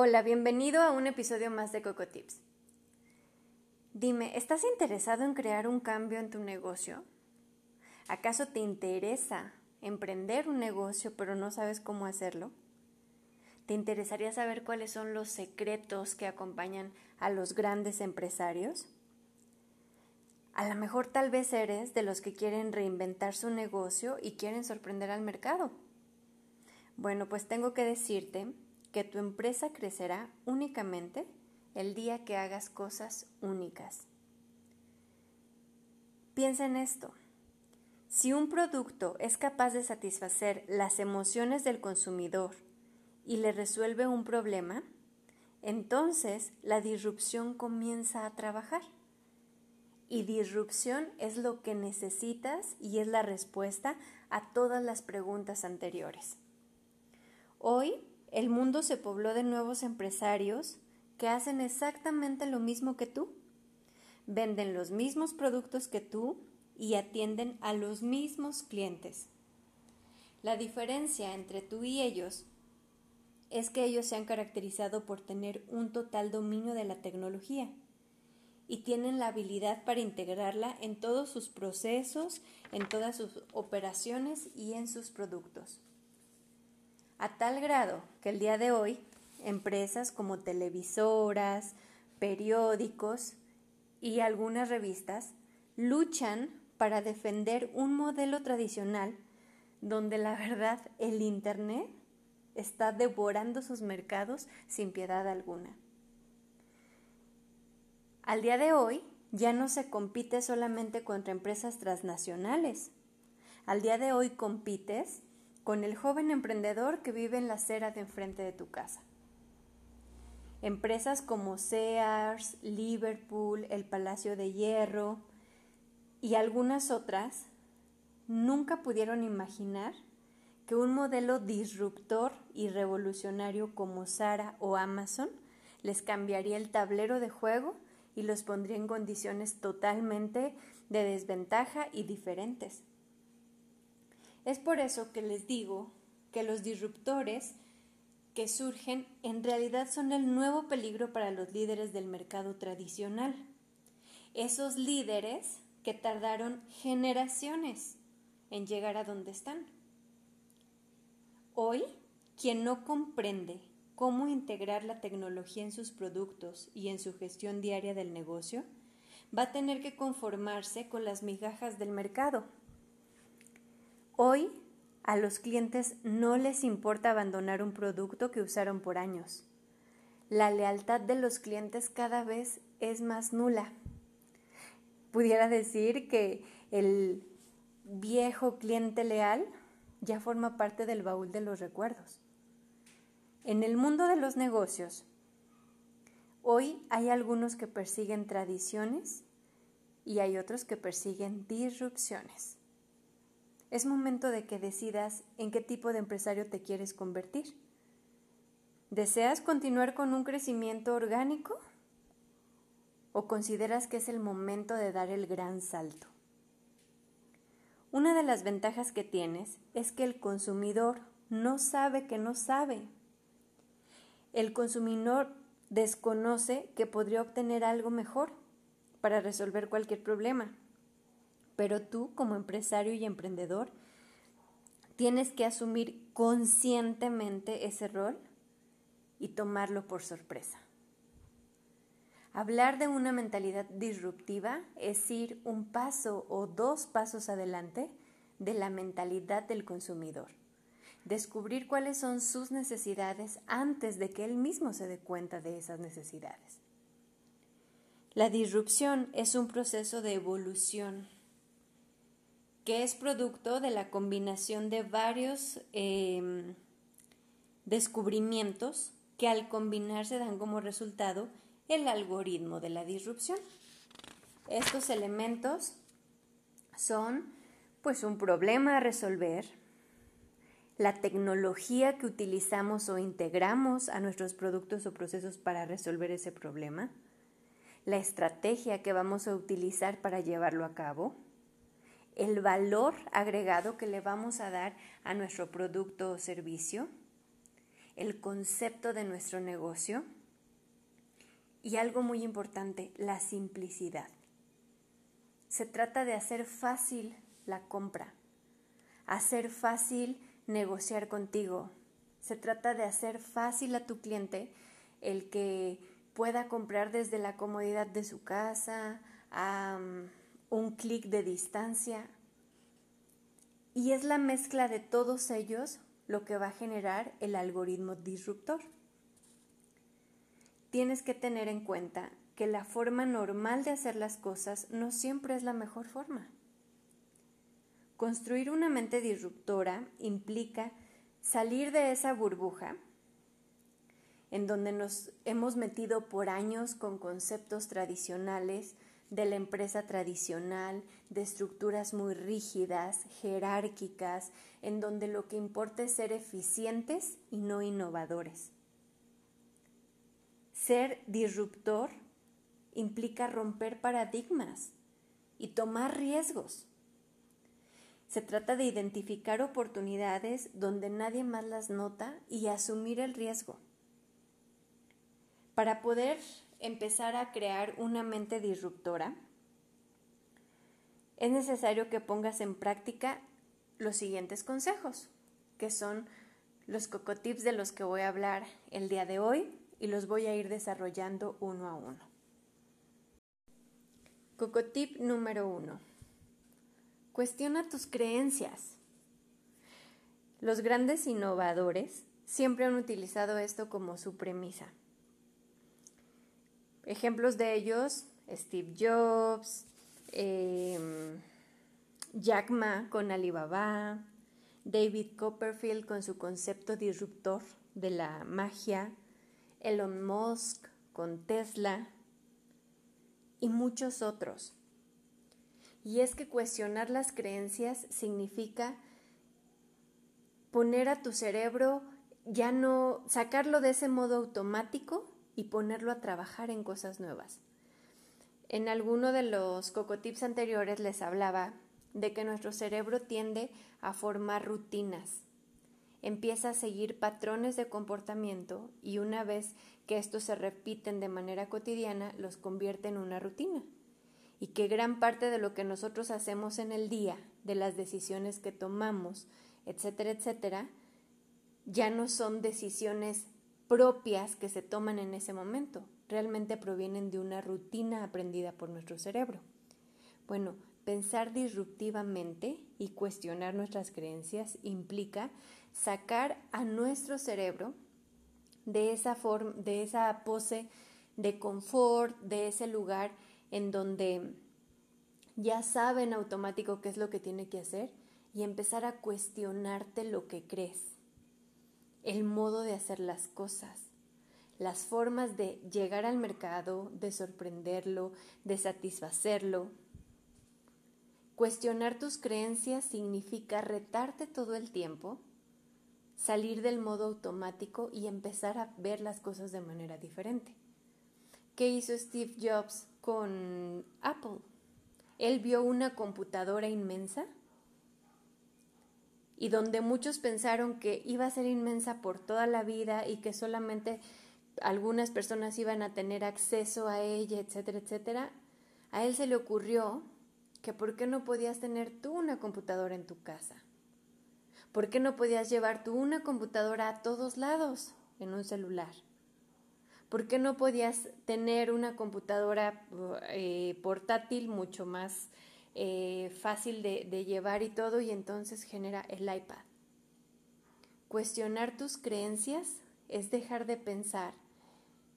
Hola, bienvenido a un episodio más de Coco Tips. Dime, ¿estás interesado en crear un cambio en tu negocio? ¿Acaso te interesa emprender un negocio pero no sabes cómo hacerlo? ¿Te interesaría saber cuáles son los secretos que acompañan a los grandes empresarios? A lo mejor tal vez eres de los que quieren reinventar su negocio y quieren sorprender al mercado. Bueno, pues tengo que decirte que tu empresa crecerá únicamente el día que hagas cosas únicas. Piensa en esto. Si un producto es capaz de satisfacer las emociones del consumidor y le resuelve un problema, entonces la disrupción comienza a trabajar. Y disrupción es lo que necesitas y es la respuesta a todas las preguntas anteriores. Hoy el mundo se pobló de nuevos empresarios que hacen exactamente lo mismo que tú. Venden los mismos productos que tú y atienden a los mismos clientes. La diferencia entre tú y ellos es que ellos se han caracterizado por tener un total dominio de la tecnología y tienen la habilidad para integrarla en todos sus procesos, en todas sus operaciones y en sus productos a tal grado que el día de hoy empresas como televisoras, periódicos y algunas revistas luchan para defender un modelo tradicional donde la verdad el Internet está devorando sus mercados sin piedad alguna. Al día de hoy ya no se compite solamente contra empresas transnacionales. Al día de hoy compites con el joven emprendedor que vive en la acera de enfrente de tu casa. Empresas como Sears, Liverpool, el Palacio de Hierro y algunas otras nunca pudieron imaginar que un modelo disruptor y revolucionario como Zara o Amazon les cambiaría el tablero de juego y los pondría en condiciones totalmente de desventaja y diferentes. Es por eso que les digo que los disruptores que surgen en realidad son el nuevo peligro para los líderes del mercado tradicional. Esos líderes que tardaron generaciones en llegar a donde están. Hoy, quien no comprende cómo integrar la tecnología en sus productos y en su gestión diaria del negocio, va a tener que conformarse con las migajas del mercado Hoy a los clientes no les importa abandonar un producto que usaron por años. La lealtad de los clientes cada vez es más nula. Pudiera decir que el viejo cliente leal ya forma parte del baúl de los recuerdos. En el mundo de los negocios, hoy hay algunos que persiguen tradiciones y hay otros que persiguen disrupciones. Es momento de que decidas en qué tipo de empresario te quieres convertir. ¿Deseas continuar con un crecimiento orgánico? ¿O consideras que es el momento de dar el gran salto? Una de las ventajas que tienes es que el consumidor no sabe que no sabe. El consumidor desconoce que podría obtener algo mejor para resolver cualquier problema. Pero tú como empresario y emprendedor tienes que asumir conscientemente ese rol y tomarlo por sorpresa. Hablar de una mentalidad disruptiva es ir un paso o dos pasos adelante de la mentalidad del consumidor. Descubrir cuáles son sus necesidades antes de que él mismo se dé cuenta de esas necesidades. La disrupción es un proceso de evolución que es producto de la combinación de varios em, descubrimientos que al combinarse dan como resultado el algoritmo de la disrupción. Estos elementos son pues un problema a resolver, la tecnología que utilizamos o integramos a nuestros productos o procesos para resolver ese problema, la estrategia que vamos a utilizar para llevarlo a cabo, el valor agregado que le vamos a dar a nuestro producto o servicio, el concepto de nuestro negocio y algo muy importante, la simplicidad. Se trata de hacer fácil la compra, hacer fácil negociar contigo. Se trata de hacer fácil a tu cliente el que pueda comprar desde la comodidad de su casa, a un clic de distancia. Y es la mezcla de todos ellos lo que va a generar el algoritmo disruptor. Tienes que tener en cuenta que la forma normal de hacer las cosas no siempre es la mejor forma. Construir una mente disruptora implica salir de esa burbuja en donde nos hemos metido por años con conceptos tradicionales de la empresa tradicional, de estructuras muy rígidas, jerárquicas, en donde lo que importa es ser eficientes y no innovadores. Ser disruptor implica romper paradigmas y tomar riesgos. Se trata de identificar oportunidades donde nadie más las nota y asumir el riesgo. Para poder empezar a crear una mente disruptora, es necesario que pongas en práctica los siguientes consejos, que son los cocotips de los que voy a hablar el día de hoy y los voy a ir desarrollando uno a uno. Cocotip número uno. Cuestiona tus creencias. Los grandes innovadores siempre han utilizado esto como su premisa. Ejemplos de ellos, Steve Jobs, em, Jack Ma con Alibaba, David Copperfield con su concepto disruptor de la magia, Elon Musk con Tesla y muchos otros. Y es que cuestionar las creencias significa poner a tu cerebro ya no sacarlo de ese modo automático y ponerlo a trabajar en cosas nuevas. En alguno de los cocotips anteriores les hablaba de que nuestro cerebro tiende a formar rutinas. Empieza a seguir patrones de comportamiento y una vez que estos se repiten de manera cotidiana, los convierte en una rutina y que gran parte de lo que nosotros hacemos en el día, de las decisiones que tomamos, etcétera, etcétera, ya no son decisiones propias que se toman en ese momento, realmente provienen de una rutina aprendida por nuestro cerebro. Bueno, pensar disruptivamente y cuestionar nuestras creencias implica sacar a nuestro cerebro de esa, forma, de esa pose de confort, de ese lugar en donde ya sabe en automático qué es lo que tiene que hacer y empezar a cuestionarte lo que crees, el modo de hacer las cosas, las formas de llegar al mercado, de sorprenderlo, de satisfacerlo. Cuestionar tus creencias significa retarte todo el tiempo, salir del modo automático y empezar a ver las cosas de manera diferente. ¿Qué hizo Steve Jobs con Apple. Él vio una computadora inmensa y donde muchos pensaron que iba a ser inmensa por toda la vida y que solamente algunas personas iban a tener acceso a ella, etcétera, etcétera, a él se le ocurrió que por qué no podías tener tú una computadora en tu casa. ¿Por qué no podías llevar tú una computadora a todos lados en un celular? ¿Por qué no podías tener una computadora eh, portátil mucho más eh, fácil de, de llevar y todo y entonces genera el iPad? Cuestionar tus creencias es dejar de pensar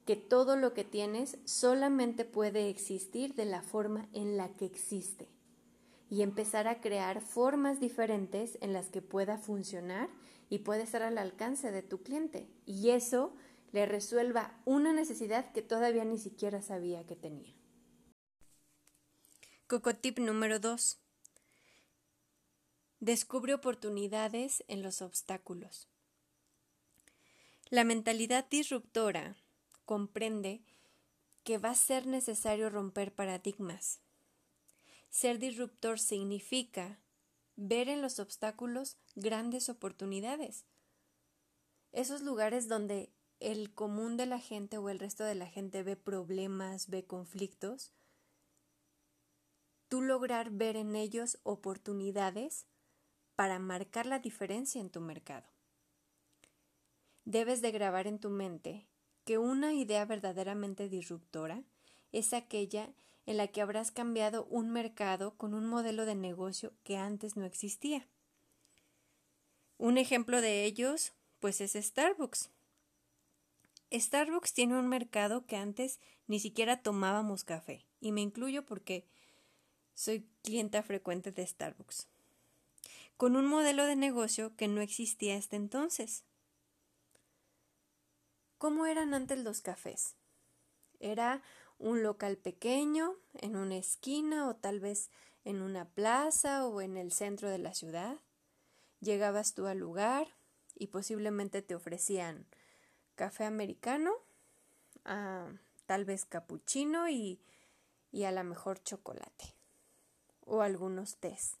que todo lo que tienes solamente puede existir de la forma en la que existe. y empezar a crear formas diferentes en las que pueda funcionar y pueda estar al alcance de tu cliente. Y eso le resuelva una necesidad que todavía ni siquiera sabía que tenía. Cocotip número 2. Descubre oportunidades en los obstáculos. La mentalidad disruptora comprende que va a ser necesario romper paradigmas. Ser disruptor significa ver en los obstáculos grandes oportunidades. Esos lugares donde el común de la gente o el resto de la gente ve problemas, ve conflictos, tú lograr ver en ellos oportunidades para marcar la diferencia en tu mercado. Debes de grabar en tu mente que una idea verdaderamente disruptora es aquella en la que habrás cambiado un mercado con un modelo de negocio que antes no existía. Un ejemplo de ellos, pues es Starbucks. Starbucks tiene un mercado que antes ni siquiera tomábamos café, y me incluyo porque soy clienta frecuente de Starbucks, con un modelo de negocio que no existía hasta entonces. ¿Cómo eran antes los cafés? Era un local pequeño, en una esquina o tal vez en una plaza o en el centro de la ciudad. Llegabas tú al lugar y posiblemente te ofrecían café americano, ah, tal vez cappuccino y, y a lo mejor chocolate o algunos tés.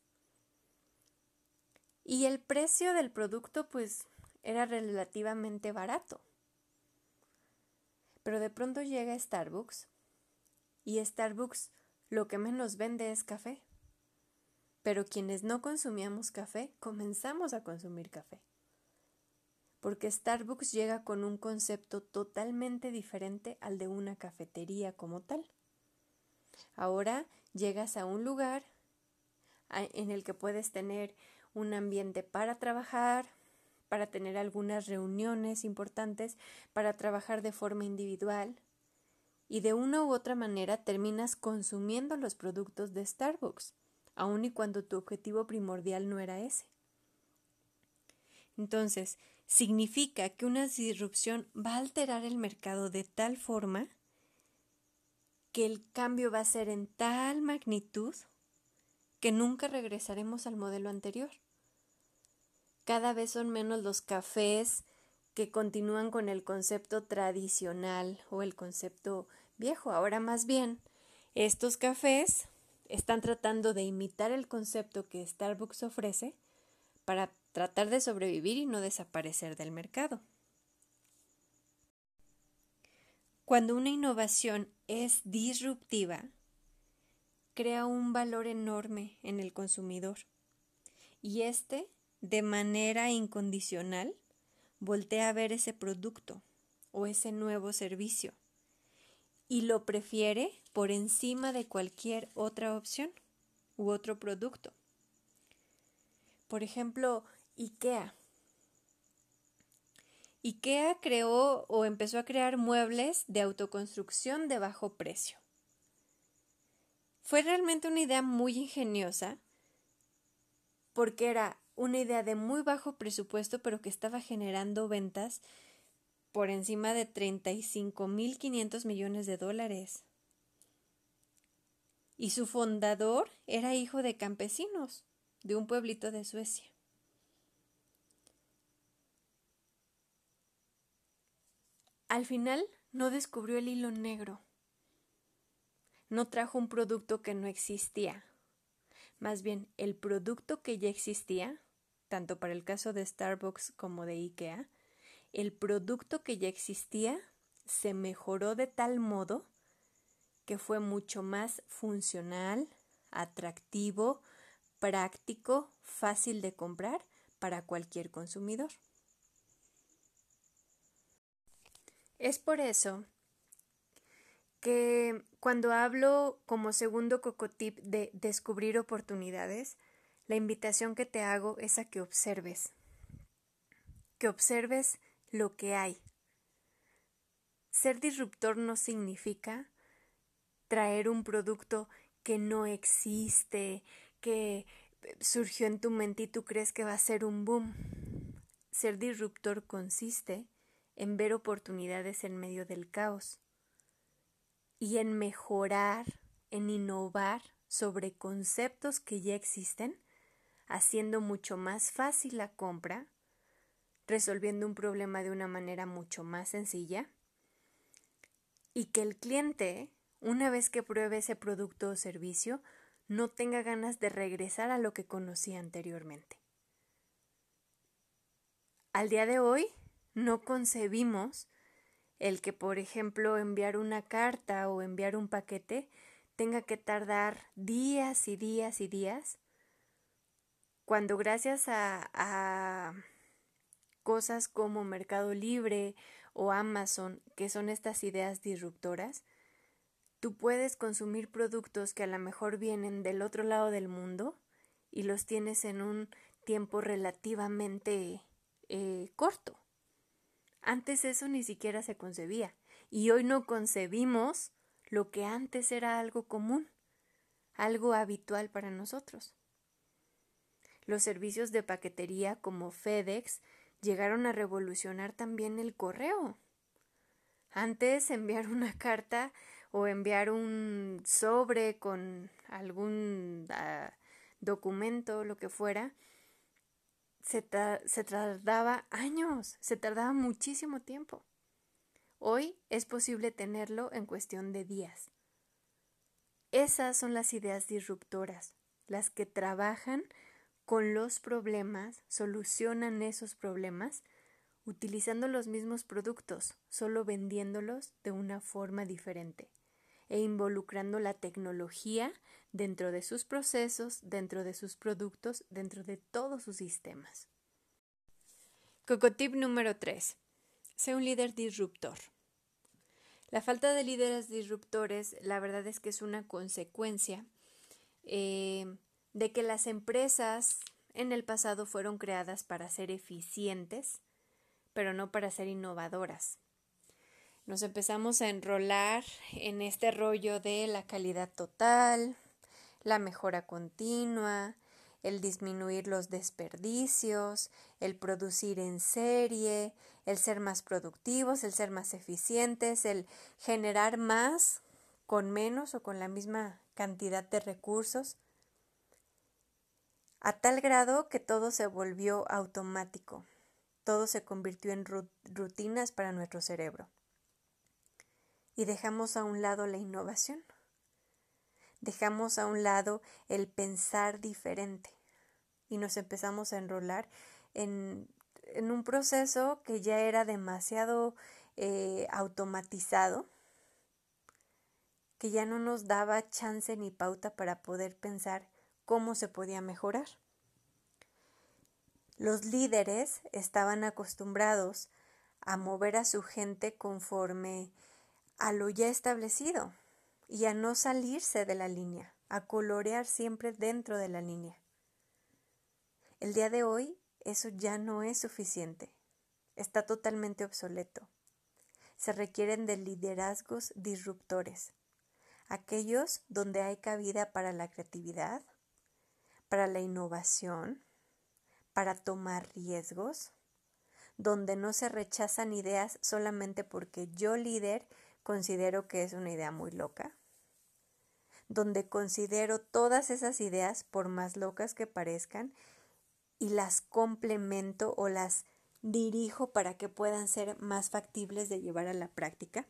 Y el precio del producto pues era relativamente barato. Pero de pronto llega Starbucks y Starbucks lo que menos vende es café. Pero quienes no consumíamos café comenzamos a consumir café porque Starbucks llega con un concepto totalmente diferente al de una cafetería como tal. Ahora llegas a un lugar en el que puedes tener un ambiente para trabajar, para tener algunas reuniones importantes, para trabajar de forma individual y de una u otra manera terminas consumiendo los productos de Starbucks, aun y cuando tu objetivo primordial no era ese. Entonces, significa que una disrupción va a alterar el mercado de tal forma que el cambio va a ser en tal magnitud que nunca regresaremos al modelo anterior. Cada vez son menos los cafés que continúan con el concepto tradicional o el concepto viejo. Ahora más bien, estos cafés están tratando de imitar el concepto que Starbucks ofrece para tratar de sobrevivir y no desaparecer del mercado. Cuando una innovación es disruptiva, crea un valor enorme en el consumidor y éste, de manera incondicional, voltea a ver ese producto o ese nuevo servicio y lo prefiere por encima de cualquier otra opción u otro producto. Por ejemplo, IKEA. IKEA creó o empezó a crear muebles de autoconstrucción de bajo precio. Fue realmente una idea muy ingeniosa porque era una idea de muy bajo presupuesto pero que estaba generando ventas por encima de 35.500 millones de dólares. Y su fundador era hijo de campesinos de un pueblito de Suecia. Al final no descubrió el hilo negro. No trajo un producto que no existía. Más bien, el producto que ya existía, tanto para el caso de Starbucks como de IKEA, el producto que ya existía se mejoró de tal modo que fue mucho más funcional, atractivo, práctico, fácil de comprar para cualquier consumidor. Es por eso que cuando hablo como segundo cocotip de descubrir oportunidades, la invitación que te hago es a que observes, que observes lo que hay. Ser disruptor no significa traer un producto que no existe, que surgió en tu mente y tú crees que va a ser un boom. Ser disruptor consiste en ver oportunidades en medio del caos y en mejorar, en innovar sobre conceptos que ya existen, haciendo mucho más fácil la compra, resolviendo un problema de una manera mucho más sencilla y que el cliente, una vez que pruebe ese producto o servicio, no tenga ganas de regresar a lo que conocía anteriormente. Al día de hoy no concebimos el que, por ejemplo, enviar una carta o enviar un paquete tenga que tardar días y días y días, cuando gracias a, a cosas como Mercado Libre o Amazon, que son estas ideas disruptoras, tú puedes consumir productos que a lo mejor vienen del otro lado del mundo y los tienes en un tiempo relativamente eh, corto. Antes eso ni siquiera se concebía y hoy no concebimos lo que antes era algo común, algo habitual para nosotros. Los servicios de paquetería como FedEx llegaron a revolucionar también el correo. Antes enviar una carta o enviar un sobre con algún ah, documento, lo que fuera, se, se tardaba años, se tardaba muchísimo tiempo. Hoy es posible tenerlo en cuestión de días. Esas son las ideas disruptoras, las que trabajan con los problemas, solucionan esos problemas utilizando los mismos productos, solo vendiéndolos de una forma diferente e involucrando la tecnología dentro de sus procesos, dentro de sus productos, dentro de todos sus sistemas. Cocotip número 3. Sé un líder disruptor. La falta de líderes disruptores, la verdad es que es una consecuencia eh, de que las empresas en el pasado fueron creadas para ser eficientes, pero no para ser innovadoras. Nos empezamos a enrolar en este rollo de la calidad total, la mejora continua, el disminuir los desperdicios, el producir en serie, el ser más productivos, el ser más eficientes, el generar más con menos o con la misma cantidad de recursos a tal grado que todo se volvió automático, todo se convirtió en rutinas para nuestro cerebro. Y dejamos a un lado la innovación, dejamos a un lado el pensar diferente y nos empezamos a enrolar en, un proceso que ya era demasiado eh, automatizado, que ya no nos daba chance ni pauta para poder pensar cómo se podía mejorar. Los líderes estaban acostumbrados a mover a su gente conforme a lo ya establecido y a no salirse de la línea, a colorear siempre dentro de la línea. El día de hoy eso ya no es suficiente, está totalmente obsoleto. Se requieren de liderazgos disruptores, aquellos donde hay cabida para la creatividad, para la innovación, para tomar riesgos, donde no se rechazan ideas solamente porque yo líder considero que es una idea muy loca, donde considero todas esas ideas, por más locas que parezcan, y las complemento o las dirijo para que puedan ser más factibles de llevar a la práctica.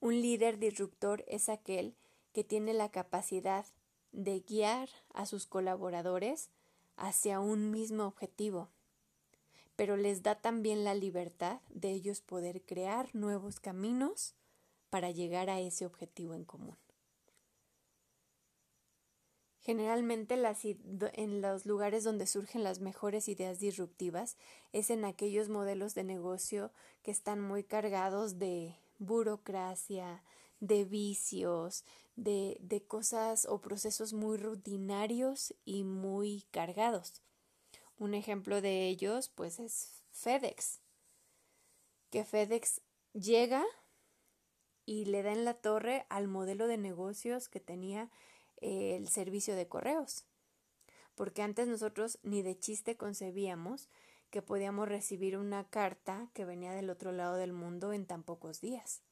Un líder disruptor es aquel que tiene la capacidad de guiar a sus colaboradores hacia un mismo objetivo, pero les da también la libertad de ellos poder crear nuevos caminos para llegar a ese objetivo en común. Generalmente en los lugares donde surgen las mejores ideas disruptivas es en aquellos modelos de negocio que están muy cargados de burocracia, de vicios, de, de cosas o procesos muy rutinarios y muy cargados. Un ejemplo de ellos, pues, es FedEx. Que FedEx llega y le da en la torre al modelo de negocios que tenía eh, el servicio de correos. Porque antes nosotros ni de chiste concebíamos que podíamos recibir una carta que venía del otro lado del mundo en tan pocos días.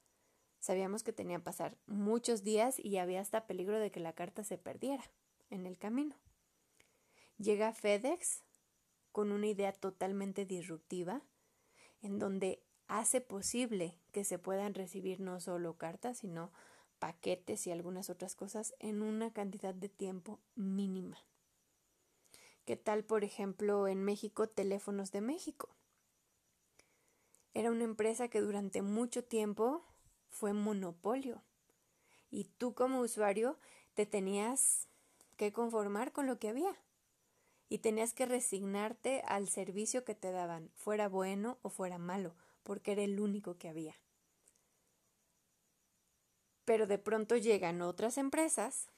Sabíamos que tenía que pasar muchos días y había hasta peligro de que la carta se perdiera en el camino. Llega FedEx con una idea totalmente disruptiva en donde hace posible que se puedan recibir no solo cartas, sino paquetes y algunas otras cosas en una cantidad de tiempo mínima. ¿Qué tal, por ejemplo, en México, Teléfonos de México? Era una empresa que durante mucho tiempo fue monopolio y tú como usuario te tenías que conformar con lo que había y tenías que resignarte al servicio que te daban, fuera bueno o fuera malo, porque era el único que había. Pero de pronto llegan otras empresas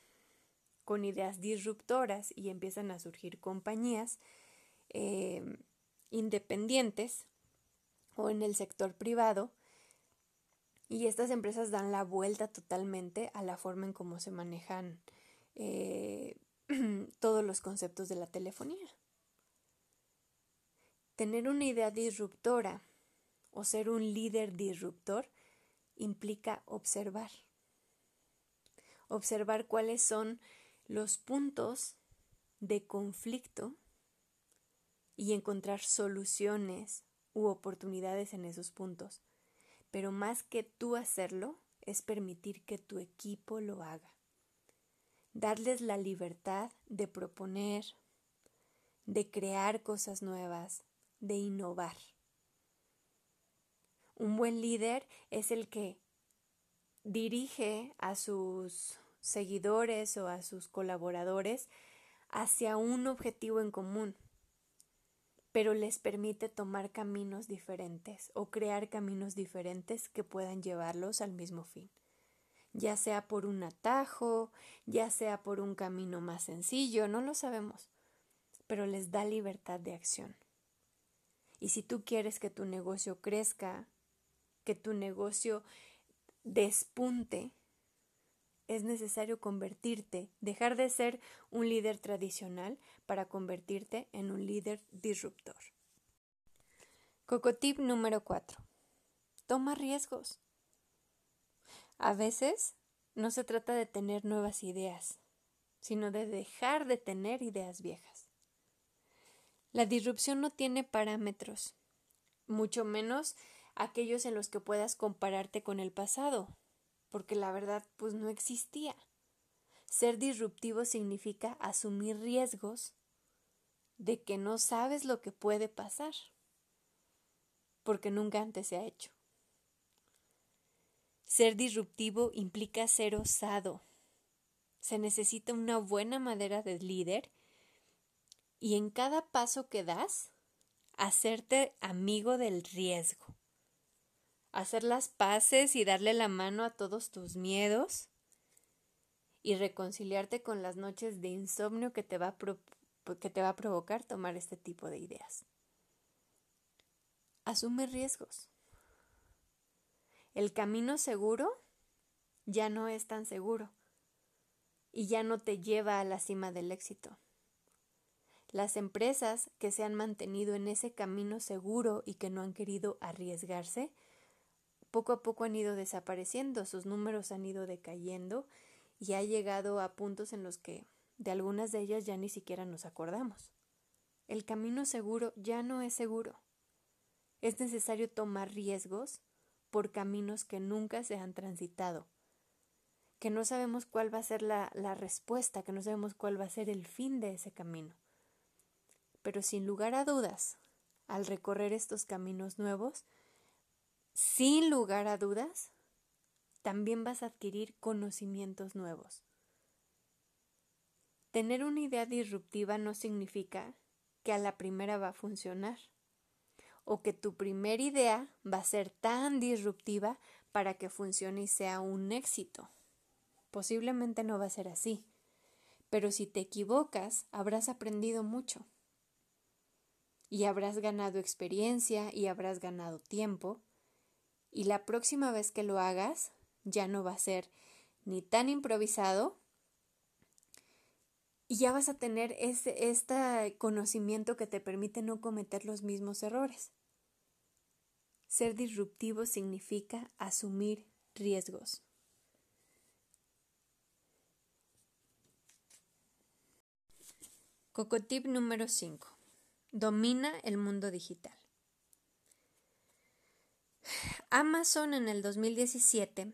con ideas disruptoras y empiezan a surgir compañías eh, independientes o en el sector privado y estas empresas dan la vuelta totalmente a la forma en cómo se manejan eh, todos los conceptos de la telefonía. Tener una idea disruptora o ser un líder disruptor implica observar observar cuáles son los puntos de conflicto y encontrar soluciones u oportunidades en esos puntos. Pero más que tú hacerlo, es permitir que tu equipo lo haga. Darles la libertad de proponer, de crear cosas nuevas, de innovar. Un buen líder es el que dirige a sus seguidores o a sus colaboradores hacia un objetivo en común, pero les permite tomar caminos diferentes o crear caminos diferentes que puedan llevarlos al mismo fin, ya sea por un atajo, ya sea por un camino más sencillo, no lo sabemos, pero les da libertad de acción. Y si tú quieres que tu negocio crezca, que tu negocio despunte, es necesario convertirte, dejar de ser un líder tradicional para convertirte en un líder disruptor. Cocotip número 4. Toma riesgos. A veces no se trata de tener nuevas ideas, sino de dejar de tener ideas viejas. La disrupción no tiene parámetros, mucho menos aquellos en los que puedas compararte con el pasado, porque la verdad pues no existía. Ser disruptivo significa asumir riesgos de que no sabes lo que puede pasar, porque nunca antes se ha hecho. Ser disruptivo implica ser osado. Se necesita una buena madera de líder y en cada paso que das, hacerte amigo del riesgo hacer las paces y darle la mano a todos tus miedos y reconciliarte con las noches de insomnio que te va a, que te va a provocar tomar este tipo de ideas. Asume riesgos. El camino seguro ya no es tan seguro y ya no te lleva a la cima del éxito. Las empresas que se han mantenido en ese camino seguro y que no han querido arriesgarse poco a poco han ido desapareciendo, sus números han ido decayendo y ha llegado a puntos en los que de algunas de ellas ya ni siquiera nos acordamos. El camino seguro ya no es seguro. Es necesario tomar riesgos por caminos que nunca se han transitado, que no sabemos cuál va a ser la, la respuesta, que no sabemos cuál va a ser el fin de ese camino. Pero sin lugar a dudas, al recorrer estos caminos nuevos, sin lugar a dudas, también vas a adquirir conocimientos nuevos. Tener una idea disruptiva no significa que a la primera va a funcionar o que tu primera idea va a ser tan disruptiva para que funcione y sea un éxito. Posiblemente no va a ser así, pero si te equivocas habrás aprendido mucho y habrás ganado experiencia y habrás ganado tiempo y la próxima vez que lo hagas ya no va a ser ni tan improvisado y ya vas a tener ese, este conocimiento que te permite no cometer los mismos errores. Ser disruptivo significa asumir riesgos. Cocotip número 5. Domina el mundo digital. Amazon en el 2017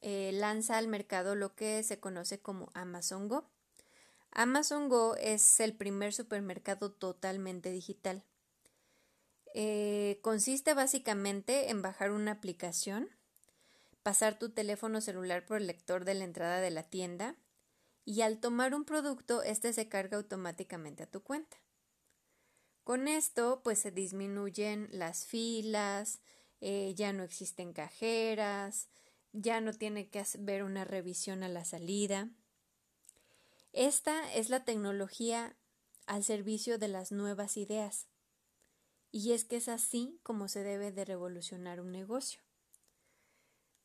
eh, lanza al mercado lo que se conoce como Amazon Go. Amazon Go es el primer supermercado totalmente digital. Eh, consiste básicamente en bajar una aplicación, pasar tu teléfono celular por el lector de la entrada de la tienda y al tomar un producto, este se carga automáticamente a tu cuenta. Con esto, pues se disminuyen las filas, eh, ya no existen cajeras, ya no tiene que haber una revisión a la salida. Esta es la tecnología al servicio de las nuevas ideas. Y es que es así como se debe de revolucionar un negocio.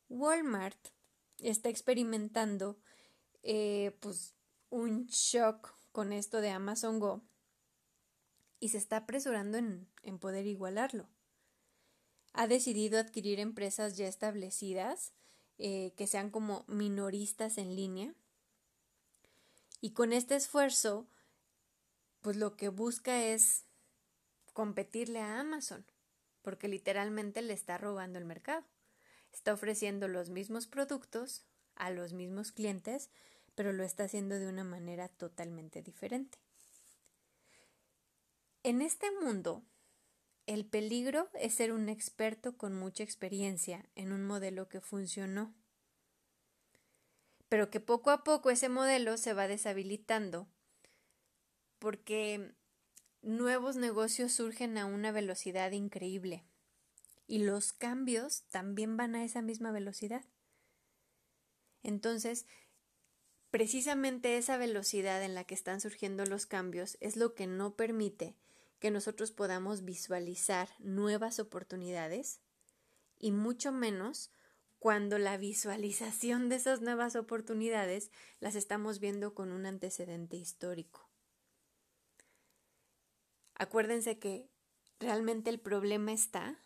Walmart está experimentando eh, pues un shock con esto de Amazon Go y se está apresurando en, en poder igualarlo. Ha decidido adquirir empresas ya establecidas eh, que sean como minoristas en línea y con este esfuerzo, pues lo que busca es competirle a Amazon, porque literalmente le está robando el mercado. Está ofreciendo los mismos productos a los mismos clientes, pero lo está haciendo de una manera totalmente diferente. En este mundo, el peligro es ser un experto con mucha experiencia en un modelo que funcionó pero que poco a poco ese modelo se va deshabilitando porque nuevos negocios surgen a una velocidad increíble y los cambios también van a esa misma velocidad. Entonces, precisamente esa velocidad en la que están surgiendo los cambios es lo que no permite que nosotros podamos visualizar nuevas oportunidades y mucho menos cuando la visualización de esas nuevas oportunidades las estamos viendo con un antecedente histórico. Acuérdense que realmente el problema está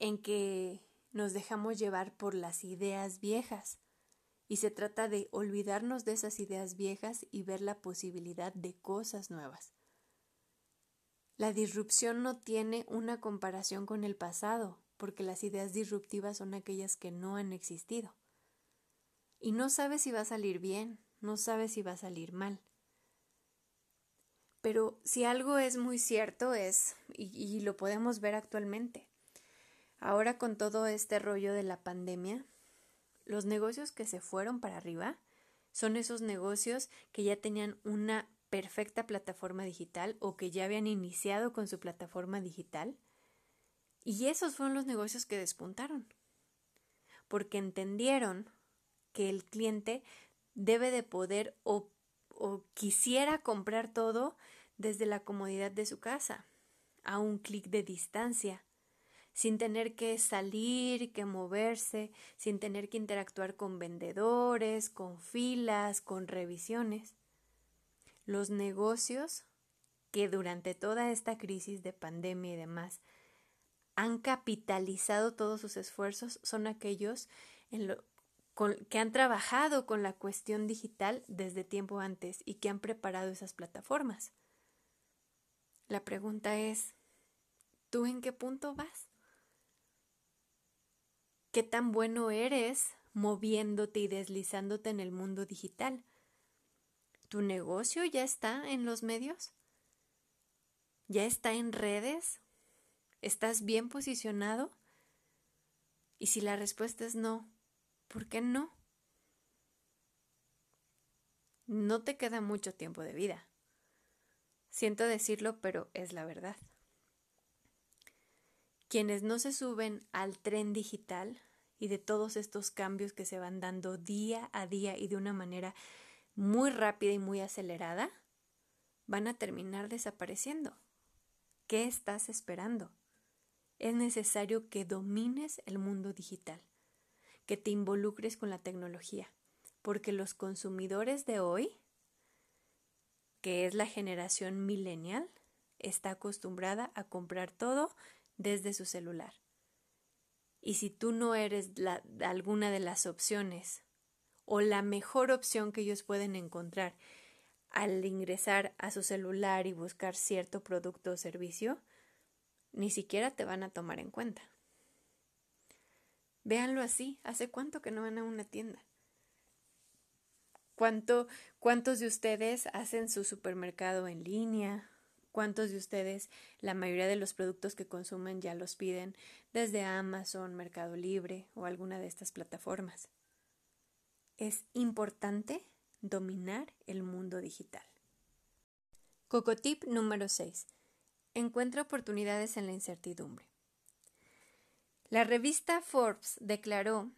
en que nos dejamos llevar por las ideas viejas y se trata de olvidarnos de esas ideas viejas y ver la posibilidad de cosas nuevas. La disrupción no tiene una comparación con el pasado, porque las ideas disruptivas son aquellas que no han existido. Y no sabes si va a salir bien, no sabes si va a salir mal. Pero si algo es muy cierto es, y, y lo podemos ver actualmente, ahora con todo este rollo de la pandemia, los negocios que se fueron para arriba son esos negocios que ya tenían una perfecta plataforma digital o que ya habían iniciado con su plataforma digital y esos fueron los negocios que despuntaron, porque entendieron que el cliente debe de poder o, o quisiera comprar todo desde la comodidad de su casa, a un clic de distancia, sin tener que salir, que moverse, sin tener que interactuar con vendedores, con filas, con revisiones. Los negocios que durante toda esta crisis de pandemia y demás han capitalizado todos sus esfuerzos son aquellos que han trabajado con la cuestión digital desde tiempo antes y que han preparado esas plataformas. La pregunta es, ¿tú en qué punto vas? ¿Qué tan bueno eres moviéndote y deslizándote en el mundo digital? ¿Tu negocio ya está en los medios? ¿Ya está en redes? ¿Estás bien posicionado? Y si la respuesta es no, ¿por qué no? No te queda mucho tiempo de vida. Siento decirlo, pero es la verdad. Quienes no se suben al tren digital y de todos estos cambios que se van dando día a día y de una manera muy rápida y muy acelerada, van a terminar desapareciendo. ¿Qué estás esperando? es necesario que domines el mundo digital, que te involucres con la tecnología, porque los consumidores de hoy que es la generación millennial, está acostumbrada a comprar todo desde su celular. Y si tú no eres alguna de las opciones o la mejor opción que ellos pueden encontrar al ingresar a su celular y buscar cierto producto o servicio, ni siquiera te van a tomar en cuenta. Véanlo así, ¿hace cuánto que no van a una tienda? ¿Cuánto, ¿Cuántos de ustedes hacen su supermercado en línea? ¿Cuántos de ustedes, la mayoría de los productos que consumen ya los piden desde Amazon, Mercado Libre o alguna de estas plataformas? Es importante dominar el mundo digital. Cocotip número 6. Encuentra oportunidades en la incertidumbre. La revista Forbes declaró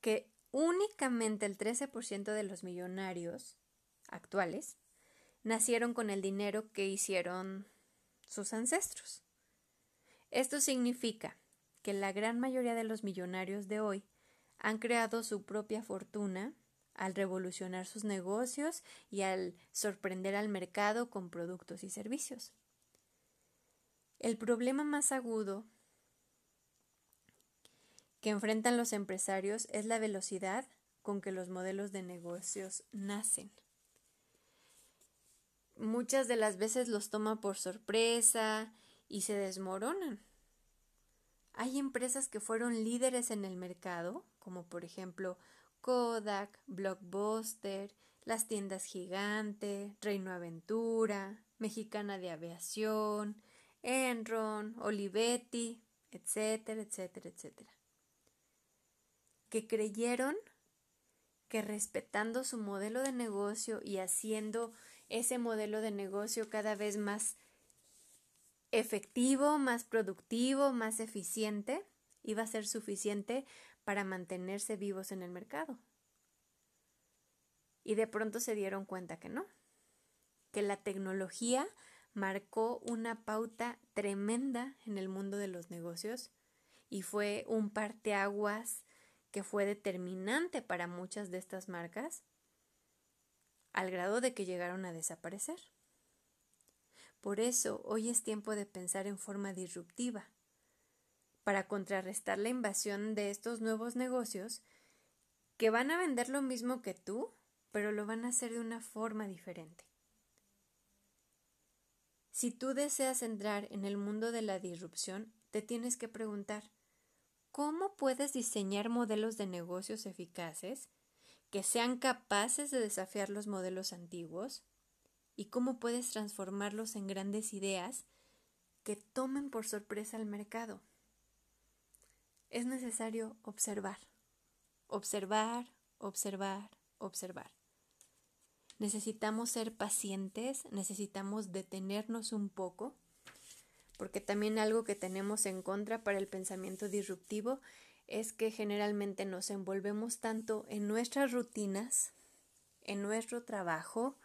que únicamente el 13% de los millonarios actuales nacieron con el dinero que hicieron sus ancestros. Esto significa que la gran mayoría de los millonarios de hoy han creado su propia fortuna al revolucionar sus negocios y al sorprender al mercado con productos y servicios. El problema más agudo que enfrentan los empresarios es la velocidad con que los modelos de negocios nacen. Muchas de las veces los toma por sorpresa y se desmoronan. Hay empresas que fueron líderes en el mercado, como por ejemplo Kodak, Blockbuster, las tiendas Gigante, Reino Aventura, Mexicana de Aviación, Enron, Olivetti, etcétera, etcétera, etcétera. Que creyeron que respetando su modelo de negocio y haciendo ese modelo de negocio cada vez más efectivo, más productivo, más eficiente, iba a ser suficiente para mantenerse vivos en el mercado. Y de pronto se dieron cuenta que no, que la tecnología marcó una pauta tremenda en el mundo de los negocios y fue un parteaguas que fue determinante para muchas de estas marcas, al grado de que llegaron a desaparecer. Por eso hoy es tiempo de pensar en forma disruptiva, para contrarrestar la invasión de estos nuevos negocios que van a vender lo mismo que tú, pero lo van a hacer de una forma diferente. Si tú deseas entrar en el mundo de la disrupción, te tienes que preguntar, ¿Cómo puedes diseñar modelos de negocios eficaces que sean capaces de desafiar los modelos antiguos? ¿Y cómo puedes transformarlos en grandes ideas que tomen por sorpresa al mercado? Es necesario observar, observar, observar, observar. Necesitamos ser pacientes, necesitamos detenernos un poco porque también algo que tenemos en contra para el pensamiento disruptivo es que generalmente nos envolvemos tanto en nuestras rutinas, en nuestro trabajo,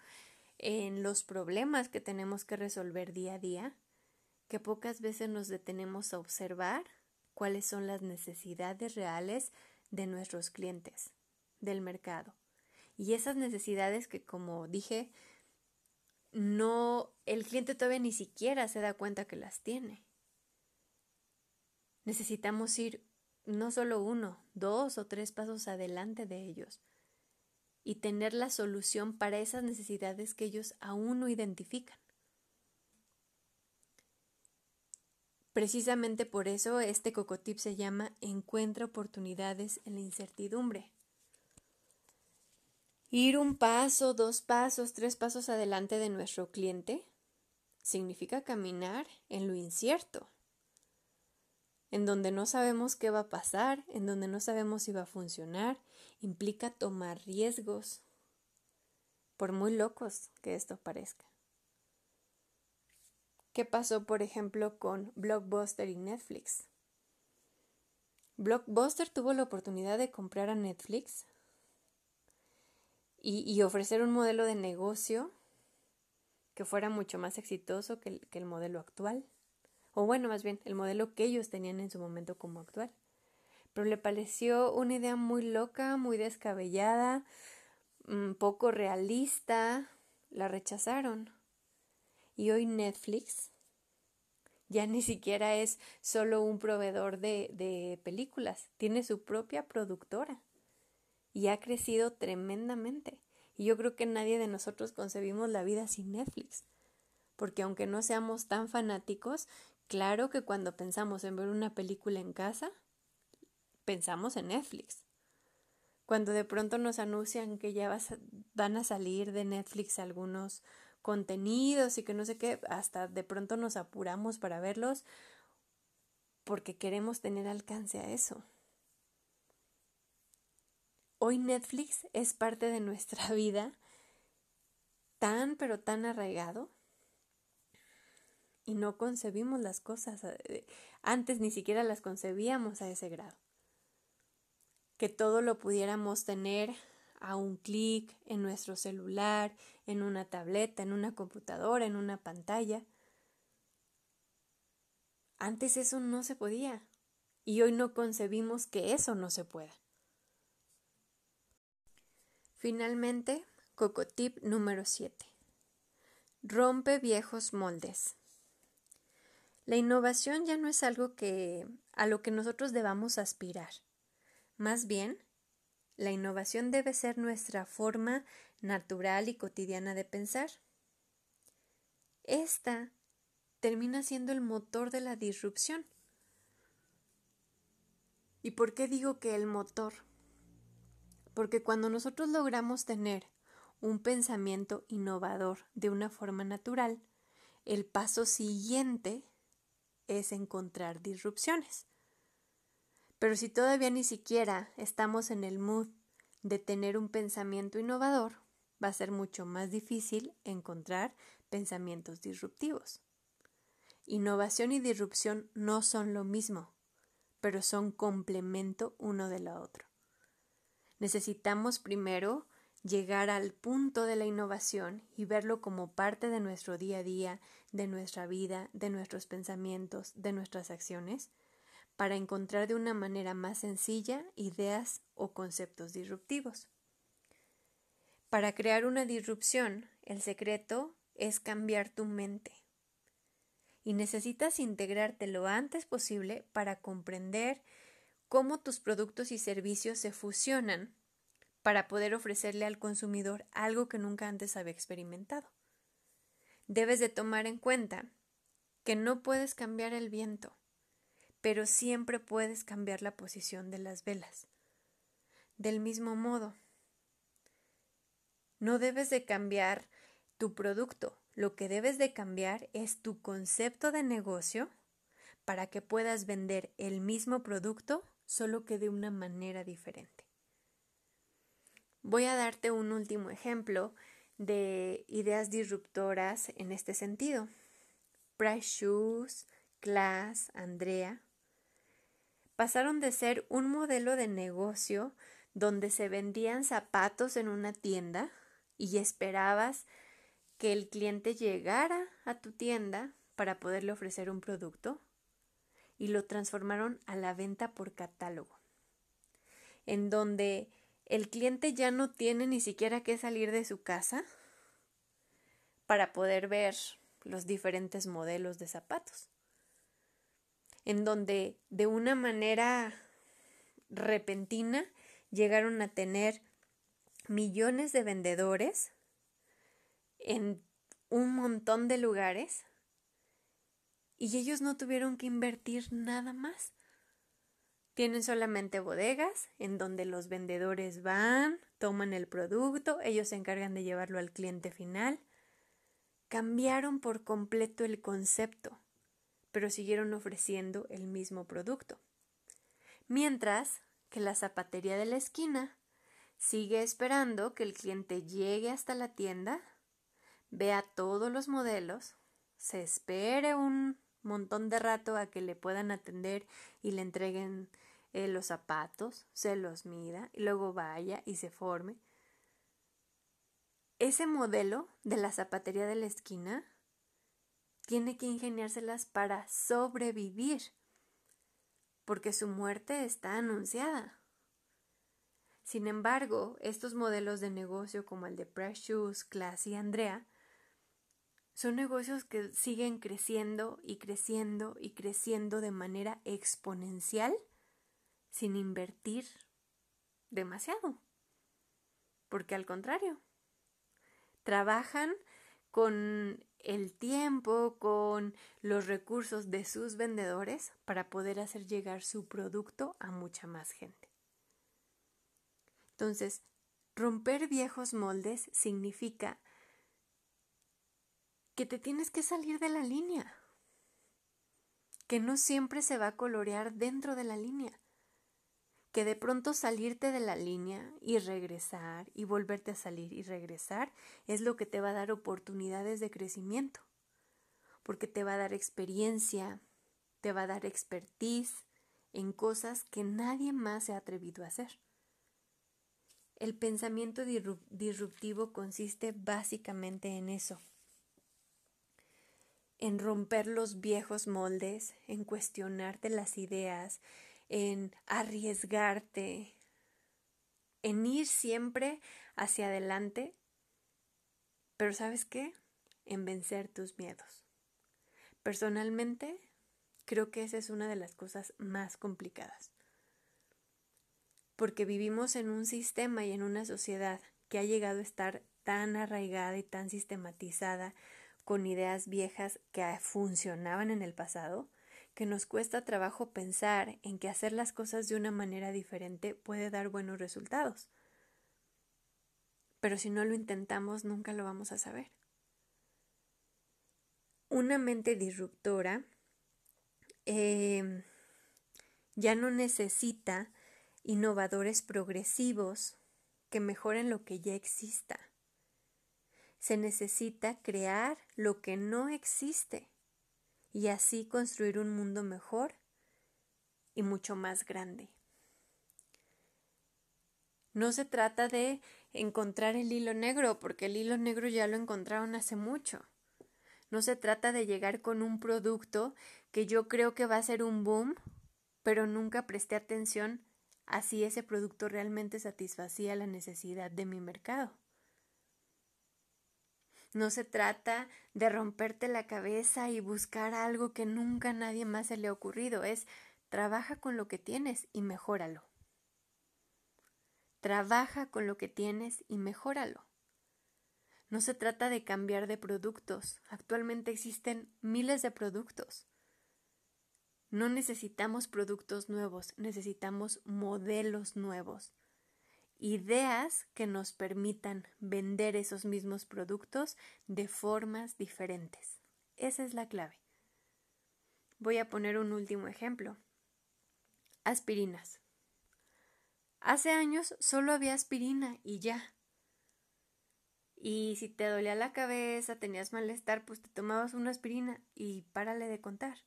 en los problemas que tenemos que resolver día a día, que pocas veces nos detenemos a observar cuáles son las necesidades reales de nuestros clientes, del mercado. Y esas necesidades que, como dije, no, el cliente todavía ni siquiera se da cuenta que las tiene. Necesitamos ir no solo uno, dos o tres pasos adelante de ellos y tener la solución para esas necesidades que ellos aún no identifican. Precisamente por eso este cocotip se llama Encuentra oportunidades en la incertidumbre ir un paso, dos pasos, tres pasos adelante de nuestro cliente significa caminar en lo incierto, en donde no sabemos qué va a pasar, en donde no sabemos si va a funcionar, implica tomar riesgos, por muy locos que esto parezca. ¿Qué pasó, por ejemplo, con Blockbuster y Netflix? Blockbuster tuvo la oportunidad de comprar a Netflix y, ofrecer un modelo de negocio que fuera mucho más exitoso que el, modelo actual. O bueno, más bien, el modelo que ellos tenían en su momento como actual. Pero le pareció una idea muy loca, muy descabellada, mm, poco realista. la rechazaron. Y hoy Netflix ya ni siquiera es solo un proveedor de, películas, tiene su propia productora y ha crecido tremendamente. Y yo creo que nadie de nosotros concebimos la vida sin Netflix. Porque aunque no seamos tan fanáticos, claro que cuando pensamos en ver una película en casa, pensamos en Netflix. Cuando de pronto nos anuncian que ya van a salir de Netflix algunos contenidos y que no sé qué, hasta de pronto nos apuramos para verlos porque queremos tener alcance a eso. Hoy Netflix es parte de nuestra vida tan pero tan arraigado y no concebimos las cosas, eh, antes ni siquiera las concebíamos a ese grado. Que todo lo pudiéramos tener a un clic en nuestro celular, en una tableta, en una computadora, en una pantalla. Antes eso no se podía y hoy no concebimos que eso no se pueda. Finalmente, cocotip número 7. Rompe viejos moldes. La innovación ya no es algo que a lo que nosotros debamos aspirar. Más bien, la innovación debe ser nuestra forma natural y cotidiana de pensar. Esta termina siendo el motor de la disrupción. ¿Y por qué digo que el motor? Porque cuando nosotros logramos tener un pensamiento innovador de una forma natural, el paso siguiente es encontrar disrupciones. Pero si todavía ni siquiera estamos en el mood de tener un pensamiento innovador, va a ser mucho más difícil encontrar pensamientos disruptivos. Innovación y disrupción no son lo mismo, pero son complemento uno de la otro. Necesitamos primero llegar al punto de la innovación y verlo como parte de nuestro día a día, de nuestra vida, de nuestros pensamientos, de nuestras acciones, para encontrar de una manera más sencilla ideas o conceptos disruptivos. Para crear una disrupción, el secreto es cambiar tu mente. Y necesitas integrarte lo antes posible para comprender cómo tus productos y servicios se fusionan para poder ofrecerle al consumidor algo que nunca antes había experimentado. Debes de tomar en cuenta que no puedes cambiar el viento, pero siempre puedes cambiar la posición de las velas. Del mismo modo, no debes de cambiar tu producto, lo que debes de cambiar es tu concepto de negocio para que puedas vender el mismo producto solo que de una manera diferente. Voy a darte un último ejemplo de ideas disruptoras en este sentido. Price Shoes, Class, Andrea pasaron de ser un modelo de negocio donde se vendían zapatos en una tienda y esperabas que el cliente llegara a tu tienda para poderle ofrecer un producto y lo transformaron a la venta por catálogo, en donde el cliente ya no tiene ni siquiera que salir de su casa para poder ver los diferentes modelos de zapatos en donde de una manera repentina llegaron a tener millones de vendedores en un montón de lugares y ellos no tuvieron que invertir nada más. Tienen solamente bodegas en donde los vendedores van, toman el producto, ellos se encargan de llevarlo al cliente final. Cambiaron por completo el concepto pero siguieron ofreciendo el mismo producto. Mientras que la zapatería de la esquina sigue esperando que el cliente llegue hasta la tienda, vea todos los modelos, se espere un montón de rato a que le puedan atender y le entreguen eh, los zapatos, se los mida y luego vaya y se forme. Ese modelo de la zapatería de la esquina tiene que ingeniárselas para sobrevivir, porque su muerte está anunciada. Sin embargo, estos modelos de negocio como el de Precious, Class y Andrea son negocios que siguen creciendo y creciendo y creciendo de manera exponencial sin invertir demasiado. Porque al contrario, trabajan con el tiempo, con los recursos de sus vendedores para poder hacer llegar su producto a mucha más gente. Entonces, romper viejos moldes significa que te tienes que salir de la línea, que no siempre se va a colorear dentro de la línea, que de pronto salirte de la línea y regresar y volverte a salir y regresar es lo que te va a dar oportunidades de crecimiento, porque te va a dar experiencia, te va a dar expertise en cosas que nadie más se ha atrevido a hacer. El pensamiento disruptivo consiste básicamente en eso, en romper los viejos moldes, en cuestionarte las ideas, en arriesgarte, en ir siempre hacia adelante, pero ¿sabes qué? En vencer tus miedos. Personalmente, creo que esa es una de las cosas más complicadas, porque vivimos en un sistema y en una sociedad que ha llegado a estar tan arraigada y tan sistematizada con ideas viejas que funcionaban en el pasado, que nos cuesta trabajo pensar en que hacer las cosas de una manera diferente puede dar buenos resultados. Pero si no lo intentamos, nunca lo vamos a saber. Una mente disruptora eh, ya no necesita innovadores progresivos que mejoren lo que ya exista se necesita crear lo que no existe y así construir un mundo mejor y mucho más grande. No se trata de encontrar el hilo negro, porque el hilo negro ya lo encontraron hace mucho. No se trata de llegar con un producto que yo creo que va a ser un boom, pero nunca presté atención a si ese producto realmente satisfacía la necesidad de mi mercado. No se trata de romperte la cabeza y buscar algo que nunca a nadie más se le ha ocurrido, es trabaja con lo que tienes y mejóralo. Trabaja con lo que tienes y mejóralo. No se trata de cambiar de productos. Actualmente existen miles de productos. No necesitamos productos nuevos, necesitamos modelos nuevos ideas que nos permitan vender esos mismos productos de formas diferentes. Esa es la clave. Voy a poner un último ejemplo. Aspirinas. Hace años solo había aspirina y ya. Y si te dolía la cabeza, tenías malestar, pues te tomabas una aspirina y párale de contar.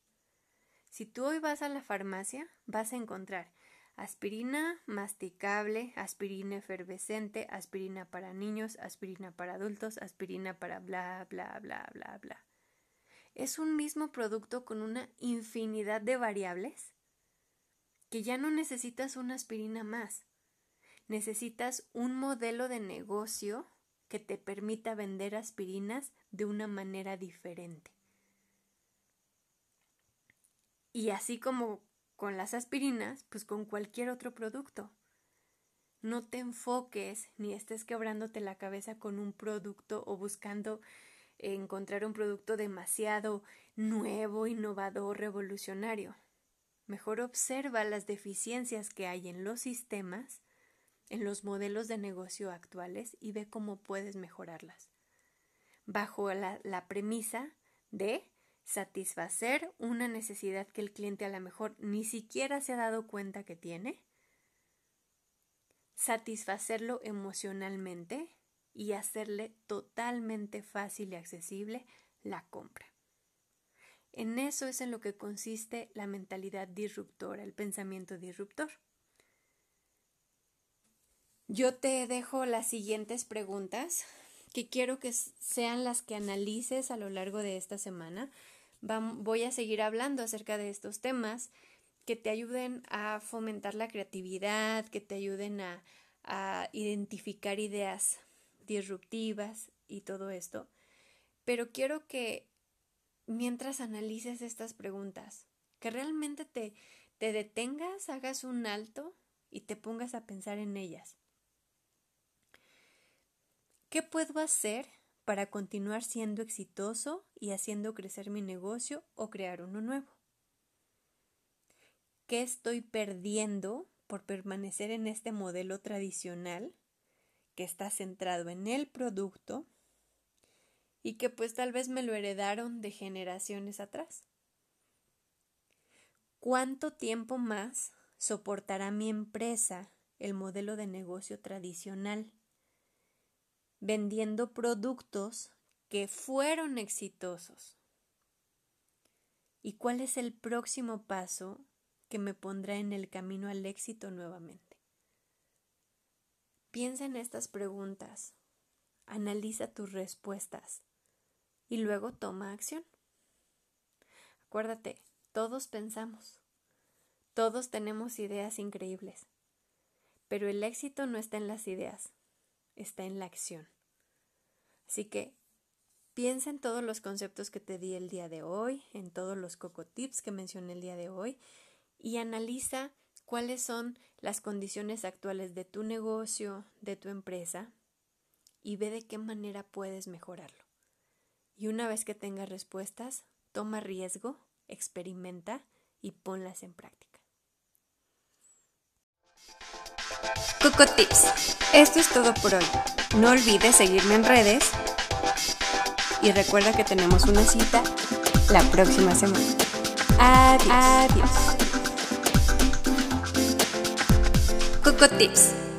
Si tú hoy vas a la farmacia, vas a encontrar aspirina masticable, aspirina efervescente, aspirina para niños, aspirina para adultos, aspirina para bla, bla, bla, bla, bla. Es un mismo producto con una infinidad de variables que ya no necesitas una aspirina más. Necesitas un modelo de negocio que te permita vender aspirinas de una manera diferente. Y así como con las aspirinas, pues con cualquier otro producto. No te enfoques ni estés quebrándote la cabeza con un producto o buscando encontrar un producto demasiado nuevo, innovador, revolucionario. Mejor observa las deficiencias que hay en los sistemas, en los modelos de negocio actuales y ve cómo puedes mejorarlas. Bajo la, la premisa de satisfacer una necesidad que el cliente a lo mejor ni siquiera se ha dado cuenta que tiene, satisfacerlo emocionalmente y hacerle totalmente fácil y accesible la compra. En eso es en lo que consiste la mentalidad disruptora, el pensamiento disruptor. Yo te dejo las siguientes preguntas que quiero que sean las que analices a lo largo de esta semana voy a seguir hablando acerca de estos temas que te ayuden a fomentar la creatividad, que te ayuden a, a identificar ideas disruptivas y todo esto, pero quiero que mientras analices estas preguntas, que realmente te, te detengas, hagas un alto y te pongas a pensar en ellas. ¿Qué puedo hacer para continuar siendo exitoso y haciendo crecer mi negocio o crear uno nuevo? ¿Qué estoy perdiendo por permanecer en este modelo tradicional que está centrado en el producto y que pues tal vez me lo heredaron de generaciones atrás? ¿Cuánto tiempo más soportará mi empresa el modelo de negocio tradicional? Vendiendo productos que fueron exitosos. ¿Y cuál es el próximo paso que me pondrá en el camino al éxito nuevamente? Piensa en estas preguntas, analiza tus respuestas y luego toma acción. Acuérdate, todos pensamos, todos tenemos ideas increíbles, pero el éxito no está en las ideas, está en la acción. Así que piensa en todos los conceptos que te di el día de hoy, en todos los coco tips que mencioné el día de hoy y analiza cuáles son las condiciones actuales de tu negocio, de tu empresa y ve de qué manera puedes mejorarlo. Y una vez que tengas respuestas, toma riesgo, experimenta y ponlas en práctica. Coco Tips. Esto es todo por hoy. No olvides seguirme en redes y recuerda que tenemos una cita la próxima semana. Adiós. Adiós. Coco Tips.